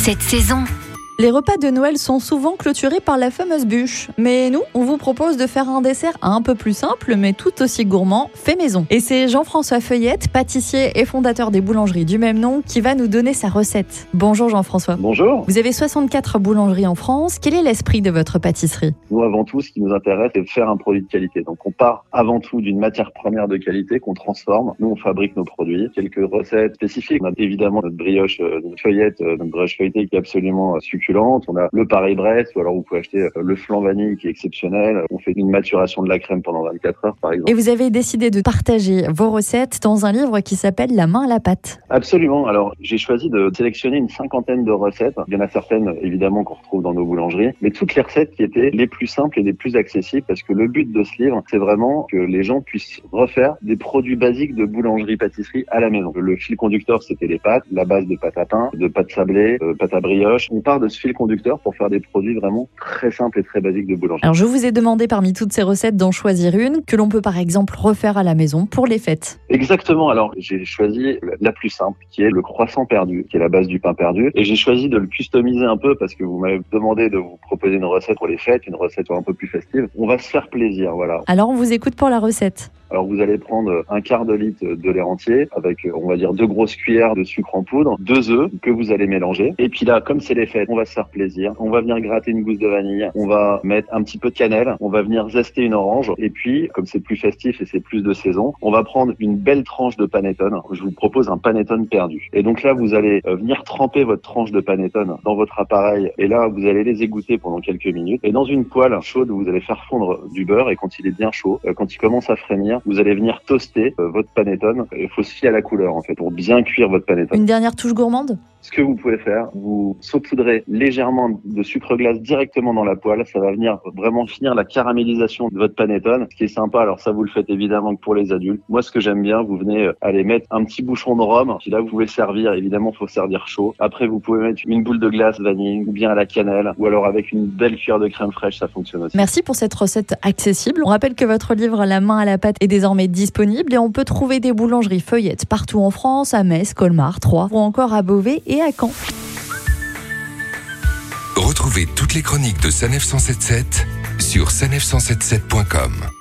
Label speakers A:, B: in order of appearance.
A: cette saison.
B: Les repas de Noël sont souvent clôturés par la fameuse bûche. Mais nous, on vous propose de faire un dessert un peu plus simple, mais tout aussi gourmand, fait maison. Et c'est Jean-François Feuillette, pâtissier et fondateur des boulangeries du même nom, qui va nous donner sa recette. Bonjour Jean-François.
C: Bonjour.
B: Vous avez 64 boulangeries en France. Quel est l'esprit de votre pâtisserie?
C: Nous, avant tout, ce qui nous intéresse, c'est de faire un produit de qualité. Donc, on part avant tout d'une matière première de qualité qu'on transforme. Nous, on fabrique nos produits. Quelques recettes spécifiques. On a évidemment notre brioche, euh, notre feuillette, euh, notre brioche feuilletée qui est absolument euh, succulente. On a le Paris-Brest, ou alors vous pouvez acheter le flan vanille qui est exceptionnel. On fait une maturation de la crème pendant 24 heures, par exemple.
B: Et vous avez décidé de partager vos recettes dans un livre qui s'appelle La main à la pâte.
C: Absolument. Alors, j'ai choisi de sélectionner une cinquantaine de recettes. Il y en a certaines, évidemment, qu'on retrouve dans nos boulangeries, mais toutes les recettes qui étaient les plus simples et les plus accessibles, parce que le but de ce livre, c'est vraiment que les gens puissent refaire des produits basiques de boulangerie-pâtisserie à la maison. Le fil conducteur, c'était les pâtes, la base de pâte à pain, de pâte sablée, de pâte à brioche. On part de ce fil conducteur pour faire des produits vraiment très simples et très basiques de boulangerie.
B: Alors je vous ai demandé parmi toutes ces recettes d'en choisir une que l'on peut par exemple refaire à la maison pour les fêtes.
C: Exactement. Alors j'ai choisi la plus simple qui est le croissant perdu, qui est la base du pain perdu. Et j'ai choisi de le customiser un peu parce que vous m'avez demandé de vous proposer une recette pour les fêtes, une recette un peu plus festive. On va se faire plaisir, voilà.
B: Alors on vous écoute pour la recette.
C: Alors vous allez prendre un quart de litre de lait entier avec, on va dire, deux grosses cuillères de sucre en poudre, deux œufs que vous allez mélanger. Et puis là, comme c'est les fêtes, on va se faire plaisir. On va venir gratter une gousse de vanille. On va mettre un petit peu de cannelle. On va venir zester une orange. Et puis, comme c'est plus festif et c'est plus de saison, on va prendre une belle tranche de panettone. Je vous propose un panettone perdu. Et donc là, vous allez euh, venir tremper votre tranche de panettone dans votre appareil. Et là, vous allez les égoutter pendant quelques minutes. Et dans une poêle chaude, vous allez faire fondre du beurre. Et quand il est bien chaud, euh, quand il commence à frémir, vous allez venir toaster euh, votre panettone. Il faut se fier à la couleur en fait pour bien cuire votre panettone.
B: Une dernière touche gourmande?
C: Ce que vous pouvez faire, vous saupoudrez légèrement de sucre glace directement dans la poêle. Ça va venir vraiment finir la caramélisation de votre panettone. Ce qui est sympa, alors ça vous le faites évidemment que pour les adultes. Moi, ce que j'aime bien, vous venez euh, aller mettre un petit bouchon de rhum. Puis là, vous pouvez servir. Évidemment, faut servir chaud. Après, vous pouvez mettre une boule de glace vanille ou bien à la cannelle ou alors avec une belle cuillère de crème fraîche. Ça fonctionne aussi.
B: Merci pour cette recette accessible. On rappelle que votre livre La main à la pâte est désormais disponible et on peut trouver des boulangeries feuillettes partout en France, à Metz, Colmar, Troyes ou encore à Beauvais et à Caen.
D: Retrouvez toutes les chroniques de Sanef 177 sur sanef177.com.